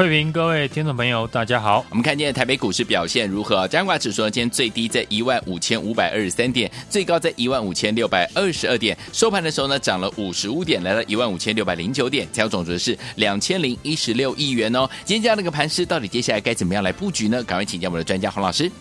费平，各位听众朋友，大家好。我们看今天台北股市表现如何？加权指数今天最低在一万五千五百二十三点，最高在一万五千六百二十二点，收盘的时候呢涨了五十五点，来到一万五千六百。零九点，成交总值是两千零一十六亿元哦。今天这样的一个盘势，到底接下来该怎么样来布局呢？赶快请教我们的专家洪老师。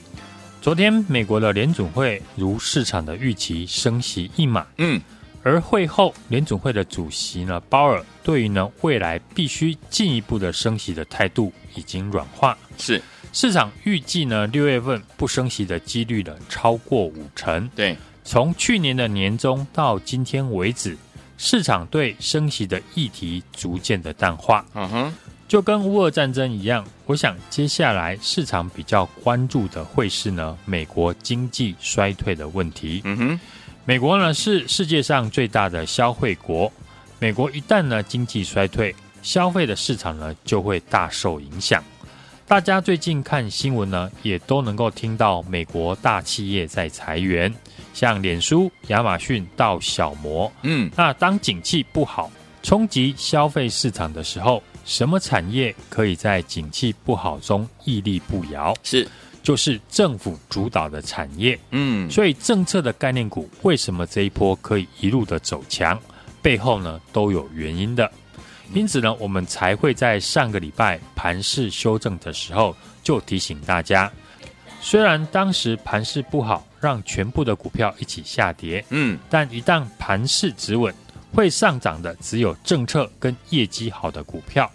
昨天美国的联准会如市场的预期升息一码，嗯，而会后联总会的主席呢鲍尔对于呢未来必须进一步的升息的态度已经软化，是市场预计呢六月份不升息的几率呢超过五成。对，从去年的年中到今天为止。市场对升息的议题逐渐的淡化，嗯哼，就跟乌俄战争一样。我想接下来市场比较关注的会是呢，美国经济衰退的问题。嗯哼，美国呢是世界上最大的消费国，美国一旦呢经济衰退，消费的市场呢就会大受影响。大家最近看新闻呢，也都能够听到美国大企业在裁员。像脸书、亚马逊到小摩，嗯，那当景气不好、冲击消费市场的时候，什么产业可以在景气不好中屹立不摇？是，就是政府主导的产业，嗯，所以政策的概念股为什么这一波可以一路的走强？背后呢都有原因的，因此呢，我们才会在上个礼拜盘势修正的时候就提醒大家。虽然当时盘势不好，让全部的股票一起下跌，嗯，但一旦盘势止稳，会上涨的只有政策跟业绩好的股票。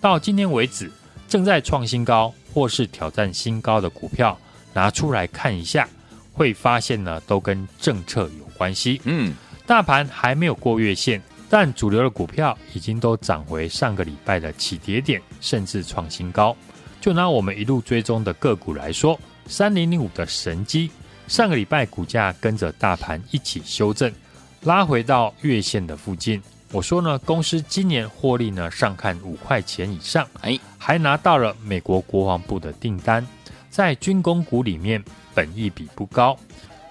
到今天为止，正在创新高或是挑战新高的股票，拿出来看一下，会发现呢，都跟政策有关系。嗯，大盘还没有过月线，但主流的股票已经都涨回上个礼拜的起跌点，甚至创新高。就拿我们一路追踪的个股来说。三零零五的神机，上个礼拜股价跟着大盘一起修正，拉回到月线的附近。我说呢，公司今年获利呢上看五块钱以上，哎，还拿到了美国国防部的订单。在军工股里面，本益比不高，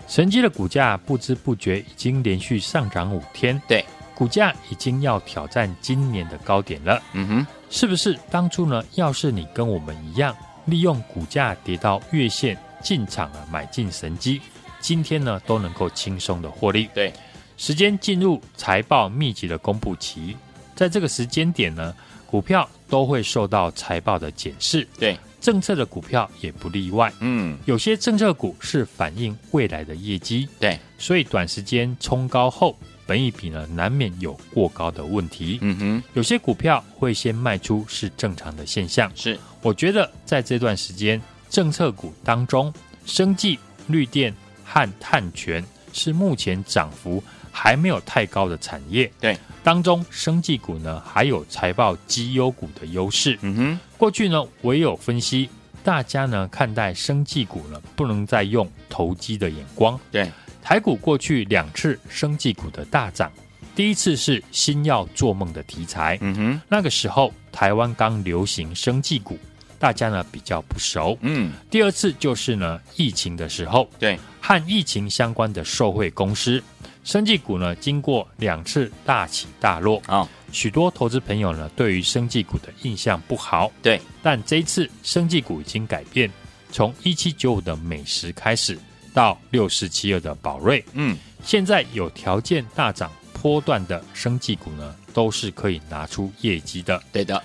神机的股价不知不觉已经连续上涨五天，对，股价已经要挑战今年的高点了。嗯哼，是不是当初呢？要是你跟我们一样。利用股价跌到月线进场啊，买进神机，今天呢都能够轻松的获利。对，时间进入财报密集的公布期，在这个时间点呢，股票都会受到财报的检视。对，政策的股票也不例外。嗯，有些政策股是反映未来的业绩。对，所以短时间冲高后，本益比呢难免有过高的问题。嗯哼，有些股票会先卖出是正常的现象。是。我觉得在这段时间，政策股当中，生技、绿电和碳权是目前涨幅还没有太高的产业。对，当中生技股呢还有财报绩优股的优势。嗯哼，过去呢我也有分析，大家呢看待生技股呢不能再用投机的眼光。对，台股过去两次生技股的大涨。第一次是新药做梦的题材，嗯哼，那个时候台湾刚流行生技股，大家呢比较不熟，嗯。第二次就是呢疫情的时候，对，和疫情相关的受惠公司，生技股呢经过两次大起大落啊，哦，许多投资朋友呢对于生技股的印象不好，对。但这一次生技股已经改变，从一七九五的美食开始到六四七二的宝瑞，嗯，现在有条件大涨。波段的生技股呢，都是可以拿出业绩的。对的，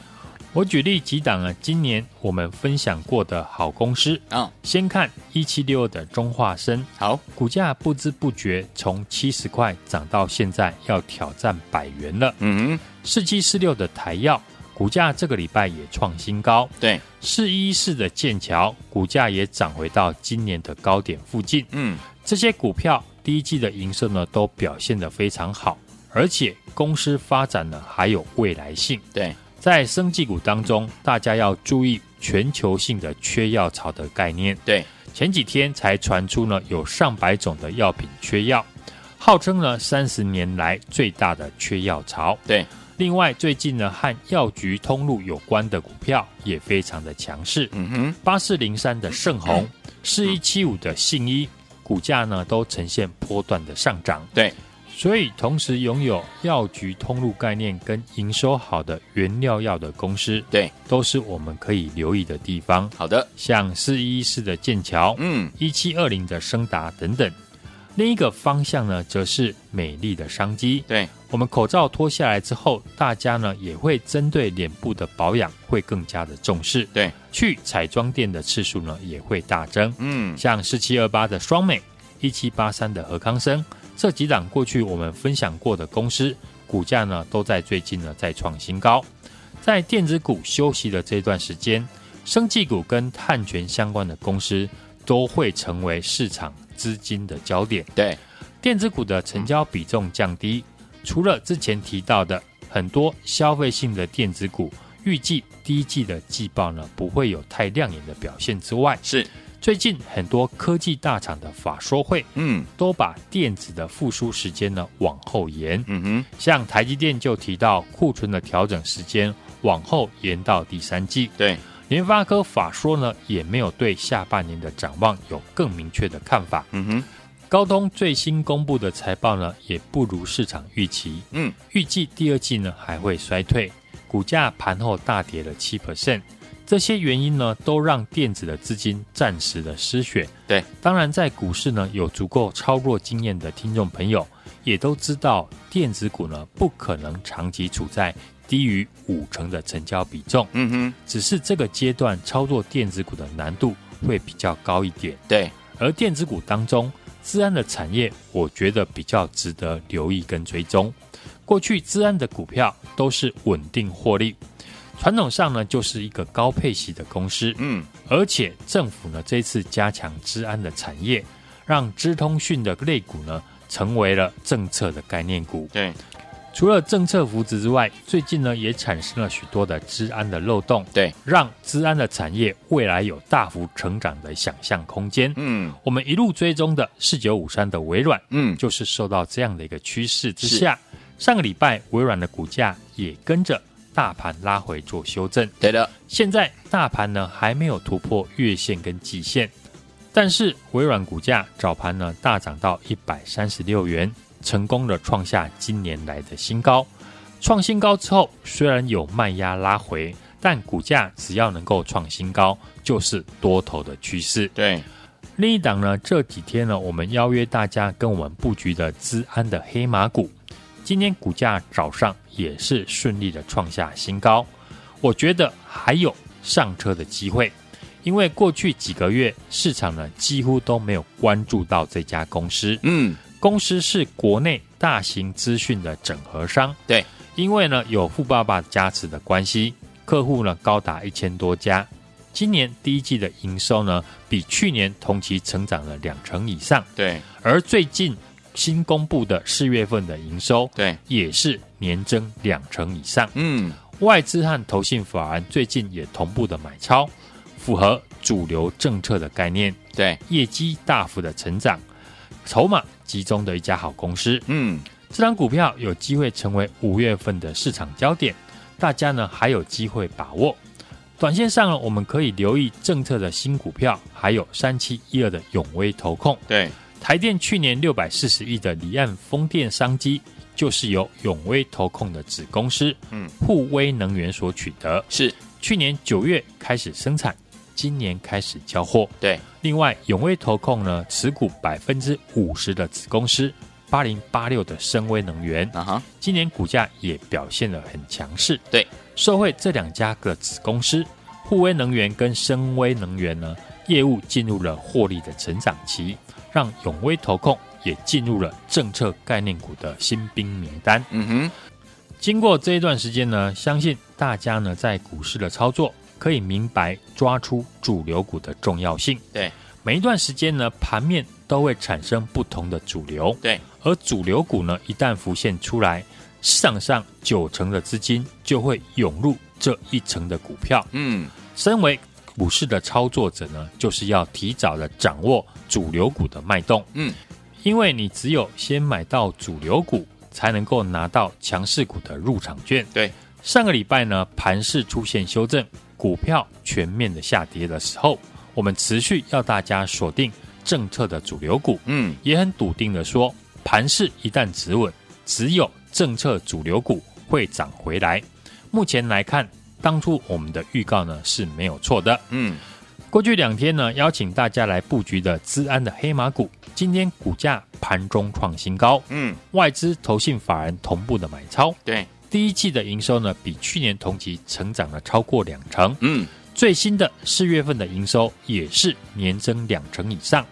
我举例几档啊，今年我们分享过的好公司啊、哦。先看一七六的中化生，好，股价不知不觉从七十块涨到现在要挑战百元了。嗯哼，四七四六的台药，股价这个礼拜也创新高。对，四一四的剑桥，股价也涨回到今年的高点附近。嗯。这些股票第一季的营收呢都表现得非常好，而且公司发展呢还有未来性。对，在生技股当中，大家要注意全球性的缺药潮的概念。对，前几天才传出呢有上百种的药品缺药，号称呢三十年来最大的缺药潮。对。另外，最近呢，和药局通路有关的股票也非常的强势。嗯哼，八四零三的盛虹，四一七五的信一，股价呢都呈现波段的上涨。对，所以同时拥有药局通路概念跟营收好的原料药的公司，对，都是我们可以留意的地方。好的，像四一一四的剑桥，嗯，一七二零的升达等等。另一个方向呢，则是美丽的商机。对，我们口罩脱下来之后，大家呢也会针对脸部的保养会更加的重视。对，去彩妆店的次数呢也会大增。嗯，像四七二八的双美，一七八三的何康生，这几档过去我们分享过的公司，股价呢都在最近呢再创新高。在电子股休息的这段时间，生技股跟碳权相关的公司都会成为市场。资金的焦点，对电子股的成交比重降低，除了之前提到的很多消费性的电子股，预计第一季的季报呢不会有太亮眼的表现之外，是最近很多科技大厂的法说会，嗯，都把电子的复苏时间呢往后延，嗯哼，像台积电就提到库存的调整时间往后延到第三季，对。联发科法说呢，也没有对下半年的展望有更明确的看法。嗯哼，高通最新公布的财报呢，也不如市场预期。嗯，预计第二季呢还会衰退，股价盘后大跌了七 percent。这些原因呢，都让电子的资金暂时的失血。对，当然在股市呢有足够操作经验的听众朋友，也都知道电子股呢不可能长期处在。低于五成的成交比重，嗯哼，只是这个阶段操作电子股的难度会比较高一点。对，而电子股当中，资安的产业，我觉得比较值得留意跟追踪。过去资安的股票都是稳定获利，传统上呢就是一个高配息的公司，嗯，而且政府呢这次加强治安的产业，让资通讯的类股呢成为了政策的概念股。对。除了政策扶持之外，最近呢也产生了许多的治安的漏洞，对，让治安的产业未来有大幅成长的想象空间。嗯，我们一路追踪的四九五三的微软，嗯，就是受到这样的一个趋势之下，上个礼拜微软的股价也跟着大盘拉回做修正。对的，现在大盘呢还没有突破月线跟季线，但是微软股价早盘呢大涨到一百三十六元。成功的创下今年来的新高，创新高之后，虽然有卖压拉回，但股价只要能够创新高，就是多头的趋势。对，另一档呢，这几天呢，我们邀约大家跟我们布局的资安的黑马股，今天股价早上也是顺利的创下新高，我觉得还有上车的机会，因为过去几个月市场呢几乎都没有关注到这家公司。嗯。公司是国内大型资讯的整合商，对，因为呢有富爸爸加持的关系，客户呢高达一千多家。今年第一季的营收呢，比去年同期成长了两成以上，对。而最近新公布的四月份的营收，对，也是年增两成以上。嗯，外资和投信法人最近也同步的买超，符合主流政策的概念，对，业绩大幅的成长。筹码集中的一家好公司，嗯，这张股票有机会成为五月份的市场焦点，大家呢还有机会把握。短线上呢，我们可以留意政策的新股票，还有三七一二的永威投控。对，台电去年六百四十亿的离岸风电商机，就是由永威投控的子公司，嗯，沪威能源所取得。是，去年九月开始生产。今年开始交货。对，另外永威投控呢，持股百分之五十的子公司八零八六的深威能源，啊哈，今年股价也表现得很强势。对，受惠这两家的子公司，沪威能源跟深威能源呢，业务进入了获利的成长期，让永威投控也进入了政策概念股的新兵名单。嗯哼，经过这一段时间呢，相信大家呢在股市的操作。可以明白抓出主流股的重要性。对，每一段时间呢，盘面都会产生不同的主流。对，而主流股呢，一旦浮现出来，市场上九成的资金就会涌入这一层的股票。嗯，身为股市的操作者呢，就是要提早的掌握主流股的脉动。嗯，因为你只有先买到主流股，才能够拿到强势股的入场券。对，上个礼拜呢，盘市出现修正，股票全面的下跌的时候。我们持续要大家锁定政策的主流股，嗯，也很笃定的说，盘市一旦止稳，只有政策主流股会涨回来。目前来看，当初我们的预告呢是没有错的，嗯，过去两天呢，邀请大家来布局的资安的黑马股，今天股价盘中创新高，嗯，外资投信法人同步的买超，对，第一季的营收呢比去年同期成长了超过两成，嗯。最新的四月份的营收也是年增两成以上。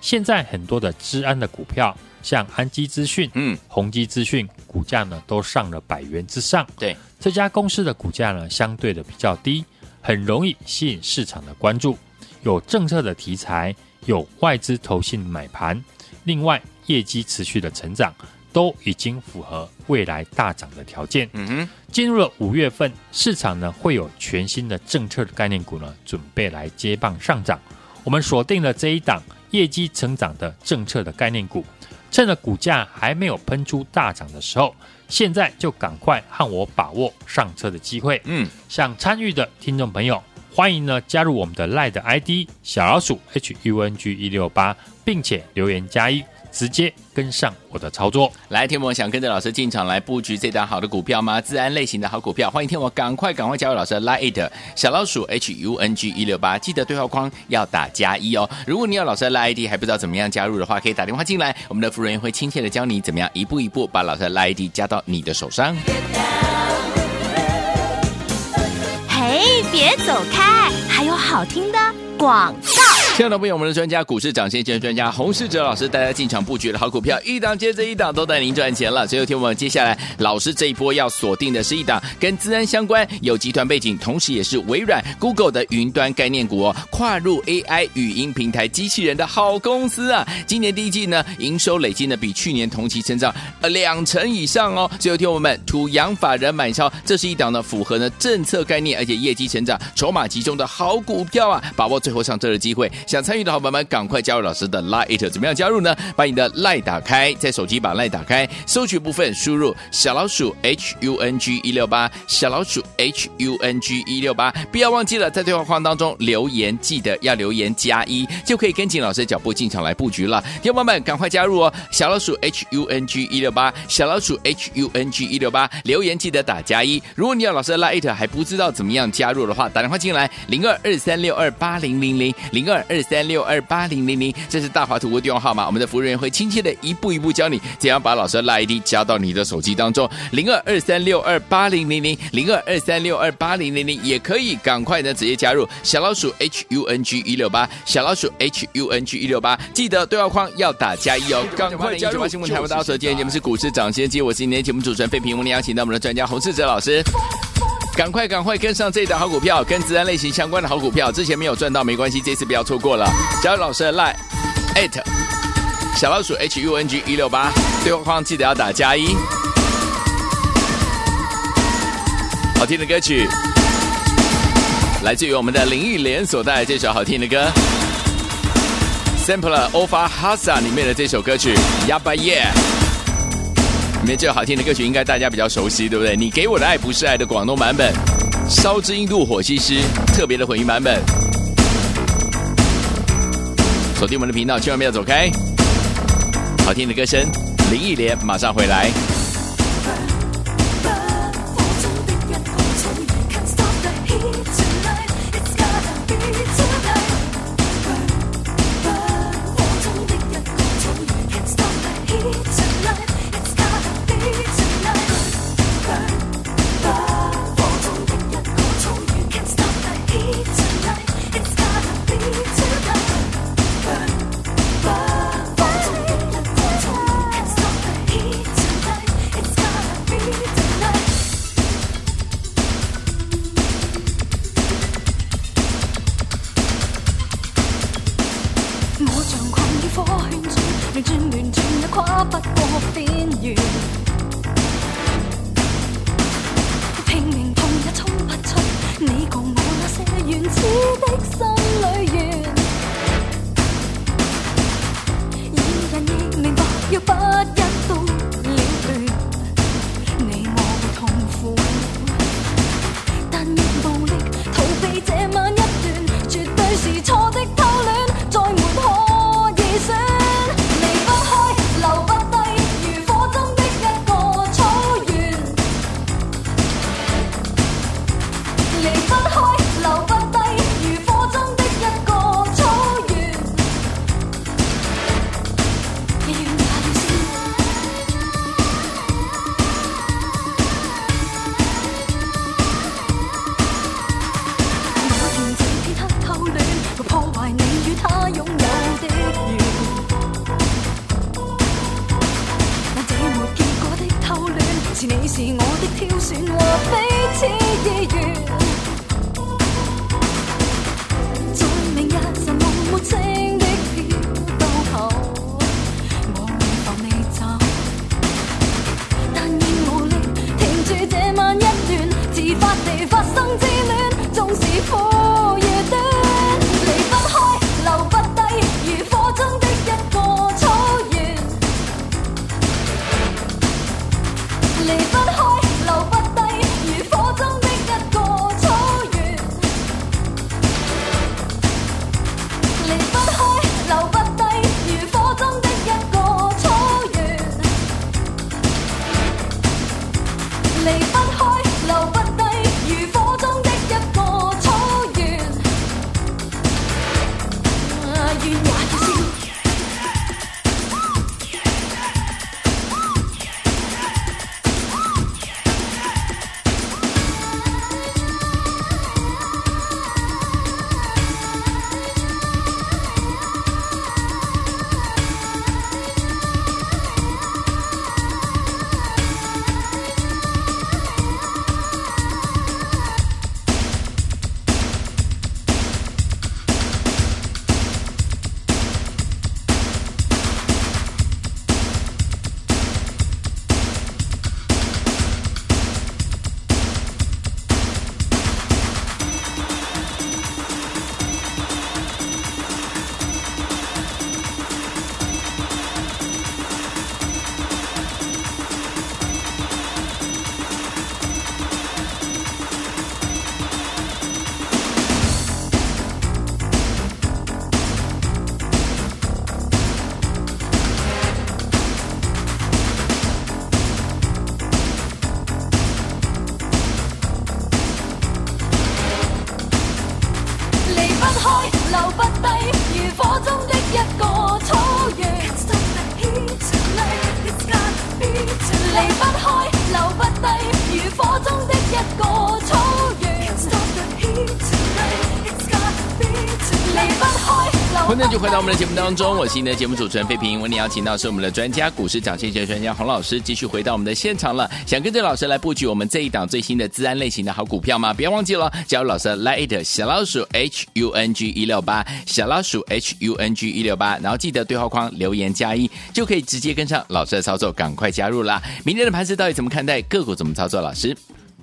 现在很多的资安的股票，像安基资讯、嗯，宏基资讯，股价呢都上了百元之上。对，这家公司的股价呢相对的比较低，很容易吸引市场的关注。有政策的题材，有外资投信买盘，另外业绩持续的成长。都已经符合未来大涨的条件。嗯哼，进入了五月份，市场呢会有全新的政策的概念股呢准备来接棒上涨。我们锁定了这一档业绩成长的政策的概念股，趁着股价还没有喷出大涨的时候，现在就赶快和我把握上车的机会。嗯，想参与的听众朋友，欢迎呢加入我们的 LINE ID 小老鼠 H U N G 一六八，并且留言加一。直接跟上我的操作，来，天魔想跟着老师进场来布局这档好的股票吗？自安类型的好股票，欢迎天魔赶快赶快加入老师的 Line 小老鼠 H U N G 一六八，记得对话框要打加一哦。如果你有老师的 Line ID 还不知道怎么样加入的话，可以打电话进来，我们的服务员会亲切的教你怎么样一步一步把老师的 Line ID 加到你的手上。嘿，别走开，还有好听的广告。亲爱的朋友，我们的专家股市涨先机专家洪世哲老师带大家进场布局的好股票，一档接着一档都带您赚钱了。所以，听我们接下来老师这一波要锁定的是一档跟资安相关、有集团背景，同时也是微软、Google 的云端概念股哦，跨入 AI 语音平台机器人的好公司啊！今年第一季呢，营收累计呢比去年同期成长呃两成以上哦。最后，听我们土洋法人买超，这是一档呢符合呢政策概念，而且业绩成长、筹码集中的好股票啊！把握最后上车的机会。想参与的好朋友们，赶快加入老师的 Line，怎么样加入呢？把你的 Line 打开，在手机把 Line 打开，搜取部分输入小老鼠 H U N G 一六八，小老鼠 H U N G 一六八，不要忘记了在对话框当中留言，记得要留言加一，就可以跟紧老师的脚步进场来布局了。听众们，赶快加入哦！小老鼠 H U N G 一六八，小老鼠 H U N G 一六八，留言记得打加一。如果你有老师的 Line 还不知道怎么样加入的话，打电话进来零二二三六二八零零零零二二三六。六二八零零零，这是大华图的电话号码。我们的服务人员会亲切的一步一步教你怎样把老师的 ID 加到你的手机当中。零二二三六二八零零零，零二二三六二八零零零，也可以赶快呢直接加入小老鼠 H U N G 一六八，小老鼠 H U N G 一六八，记得对话框要打加一哦，赶快加入。新闻台湾大手，今天节目是股市涨先机，我是今天节目主持人费平，我们邀请到我们的专家洪世哲老师。赶快赶快跟上这档好股票，跟资安类型相关的好股票，之前没有赚到没关系，这次不要错过了。加入老师的 line at 小老鼠 H U N G 一六八，对话框记得要打加一。好听的歌曲，来自于我们的林忆莲所带来这首好听的歌，Sampler Ofa Hasa 里面的这首歌曲 Yaba Yeah。里面最好听的歌曲，应该大家比较熟悉，对不对？你给我的爱不是爱的广东版本，烧之印度火西施特别的混音版本。锁定我们的频道，千万不要走开。好听的歌声，林忆莲马上回来。当中，我是你的节目主持人费平。为你邀请到是我们的专家，股市涨跌幅专家洪老师，继续回到我们的现场了。想跟着老师来布局我们这一档最新的资安类型的好股票吗？不要忘记了，加入老师 Lite 小老鼠 H U N G 一六八小老鼠 H U N G 一六八，然后记得对话框留言加一，就可以直接跟上老师的操作，赶快加入啦！明天的盘势到底怎么看待？个股怎么操作？老师，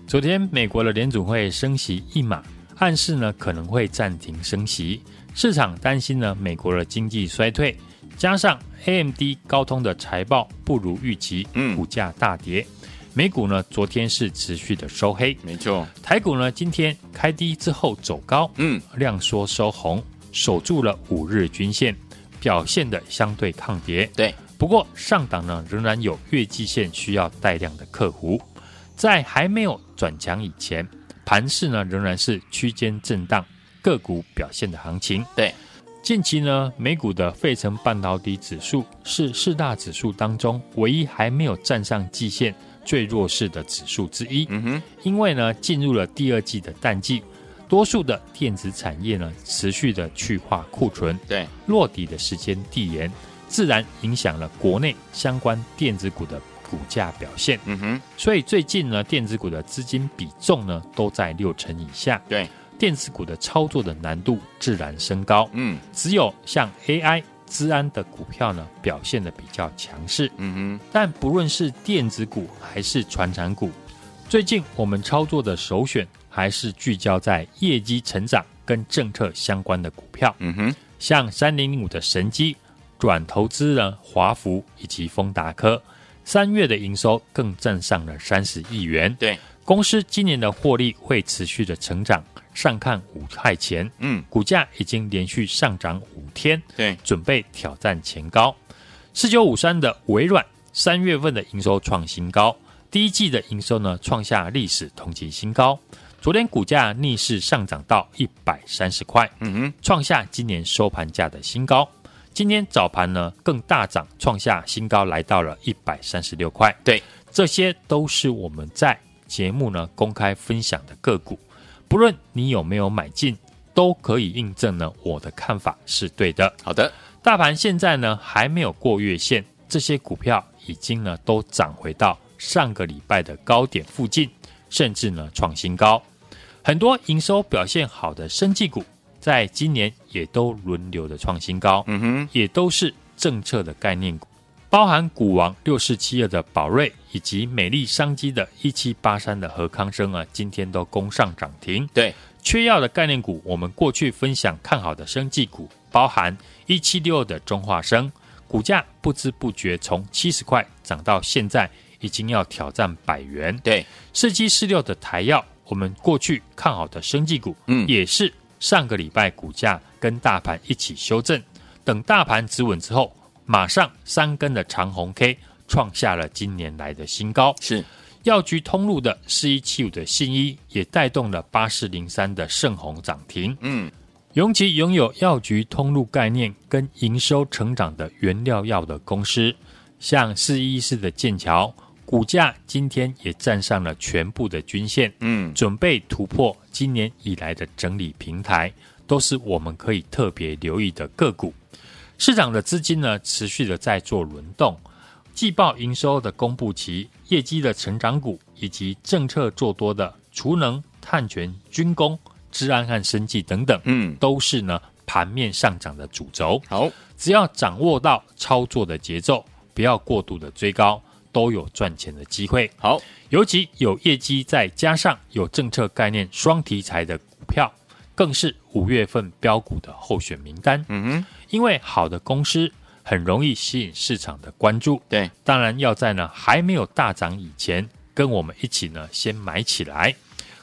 昨天美国的联准会升息一码，暗示呢可能会暂停升息。市场担心呢，美国的经济衰退，加上 AMD 高通的财报不如预期，嗯，股价大跌。美股呢，昨天是持续的收黑，没错。台股呢，今天开低之后走高，嗯，量缩收红，守住了五日均线，表现的相对抗跌。对，不过上档呢，仍然有月季线需要带量的客户，在还没有转强以前，盘势呢仍然是区间震荡。个股表现的行情，对，近期呢，美股的费城半导体指数是四大指数当中唯一还没有站上季线、最弱势的指数之一。嗯哼，因为呢，进入了第二季的淡季，多数的电子产业呢，持续的去化库存，对，落底的时间递延，自然影响了国内相关电子股的股价表现。嗯哼，所以最近呢，电子股的资金比重呢，都在六成以下。对。电子股的操作的难度自然升高，嗯，只有像 AI、资安的股票呢，表现的比较强势，嗯哼。但不论是电子股还是传产股，最近我们操作的首选还是聚焦在业绩成长跟政策相关的股票，嗯哼。像三零零五的神机，转投资人华孚以及丰达科，三月的营收更站上了三十亿元。对，公司今年的获利会持续的成长，上看五块钱。嗯，股价已经连续上涨五天，对，准备挑战前高。四九五三的微软三月份的营收创新高，第一季的营收呢创下历史同期新高。昨天股价逆势上涨到一百三十块，嗯哼，创下今年收盘价的新高。今天早盘呢更大涨，创下新高，来到了一百三十六块。对，这些都是我们在节目呢公开分享的个股，不论你有没有买进，都可以印证呢我的看法是对的。好的，大盘现在呢还没有过月线，这些股票已经呢都涨回到上个礼拜的高点附近，甚至呢创新高。很多营收表现好的生技股，在今年也都轮流的创新高，嗯哼，也都是政策的概念股，包含股王六四七二的宝瑞，以及美丽商机的一七八三的和康生啊，今天都攻上涨停。对，缺药的概念股，我们过去分享看好的生技股，包含一七六二的中化生，股价不知不觉从七十块涨到现在，已经要挑战百元。对，四七四六的台药。我们过去看好的生技股，嗯，也是上个礼拜股价跟大盘一起修正，等大盘止稳之后，马上三根的长红 K 创下了今年来的新高。是药局通路的四一七五的信一也带动了八四零三的盛虹涨停。嗯，尤其拥有药局通路概念跟营收成长的原料药的公司，像四一四的剑桥。股价今天也站上了全部的均线，嗯，准备突破今年以来的整理平台，都是我们可以特别留意的个股。市场的资金呢，持续的在做轮动，季报营收的公布期、业绩的成长股，以及政策做多的储能、碳权、军工、治安和生技等等，嗯，都是呢盘面上涨的主轴。好，只要掌握到操作的节奏，不要过度的追高。都有赚钱的机会。好，尤其有业绩，再加上有政策概念双题材的股票，更是五月份标股的候选名单。嗯哼，因为好的公司很容易吸引市场的关注。对，当然要在呢还没有大涨以前，跟我们一起呢先买起来。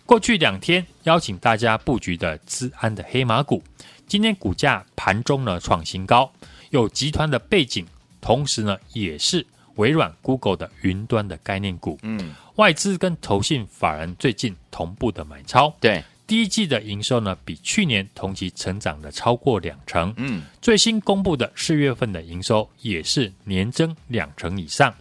过去两天邀请大家布局的资安的黑马股，今天股价盘中呢创新高，有集团的背景，同时呢也是。微软、Google 的云端的概念股，嗯，外资跟投信法人最近同步的买超，对，第一季的营收呢，比去年同期成长了超过两成，嗯，最新公布的四月份的营收也是年增两成以上，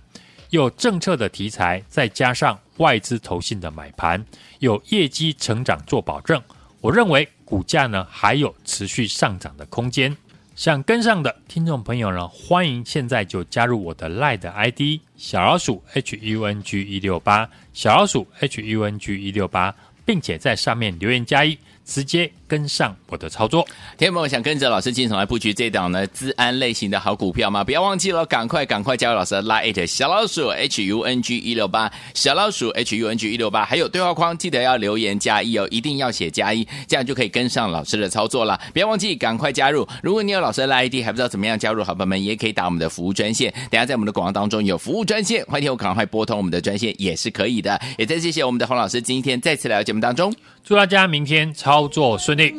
有政策的题材，再加上外资投信的买盘，有业绩成长做保证，我认为股价呢还有持续上涨的空间。想跟上的听众朋友呢，欢迎现在就加入我的 LINE 的 ID 小老鼠 H U N G 一六八小老鼠 H U N G 一六八，并且在上面留言加一。直接跟上我的操作，听众朋友想跟着老师进场来布局这档呢资安类型的好股票吗？不要忘记了，赶快赶快加入老师的 Line 小老鼠 H U N G 一六八小老鼠 H U N G 一六八，还有对话框记得要留言加一哦，一定要写加一，这样就可以跟上老师的操作了。不要忘记赶快加入。如果你有老师的 ID 还不知道怎么样加入，好朋友们也可以打我们的服务专线。等下在我们的广告当中有服务专线，欢迎我赶快拨通我们的专线也是可以的。也再谢谢我们的洪老师今天再次来到节目当中。祝大家明天操作顺利。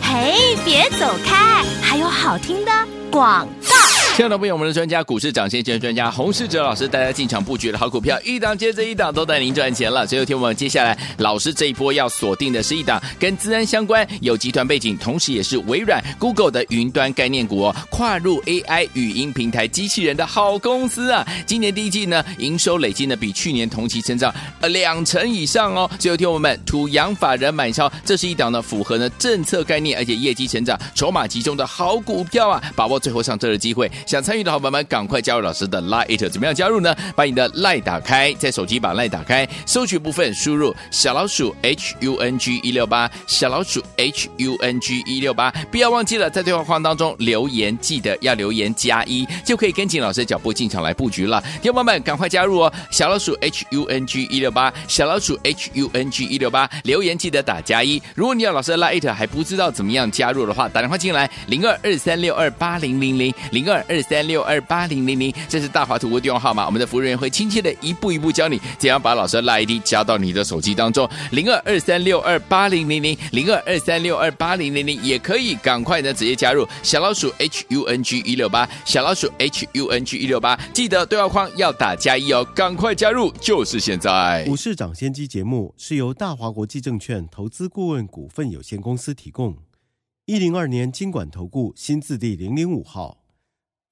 嘿，别走开，还有好听的广告。亲爱的朋友，我们的专家股市涨先机专家洪世哲老师带大家进场布局的好股票，一档接着一档都带您赚钱了。最后听我们接下来老师这一波要锁定的是一档跟资安相关、有集团背景，同时也是微软、Google 的云端概念股哦，跨入 AI 语音平台机器人的好公司啊！今年第一季呢，营收累计呢比去年同期成长呃两成以上哦。最后听我们土洋法人买超，这是一档呢符合呢政策概念，而且业绩成长、筹码集中的好股票啊！把握最后上车的机会。想参与的好朋友们，赶快加入老师的 Line，怎么样加入呢？把你的 Line 打开，在手机把 Line 打开，搜取部分输入小老鼠 H U N G 一六八，小老鼠 H U N G 一六八，不要忘记了在对话框当中留言，记得要留言加一，就可以跟紧老师的脚步进场来布局了。听众朋友们，赶快加入哦！小老鼠 H U N G 一六八，小老鼠 H U N G 一六八，留言记得打加一。如果你要老师的 Line 还不知道怎么样加入的话，打电话进来零二二三六二八零零零零二二三六二八零零零，这是大华图的电话号码。我们的服务人员会亲切的一步一步教你怎样把老师的 ID 加到你的手机当中。零二二三六二八零零零零二二三六二八零零零也可以赶快的直接加入小老鼠 H U N G 一六八，小老鼠 H U N G 一六八，记得对话框要打加一哦，赶快加入，就是现在。股市涨先机节目是由大华国际证券投资顾问股份有限公司提供。一零二年金管投顾新字第零零五号，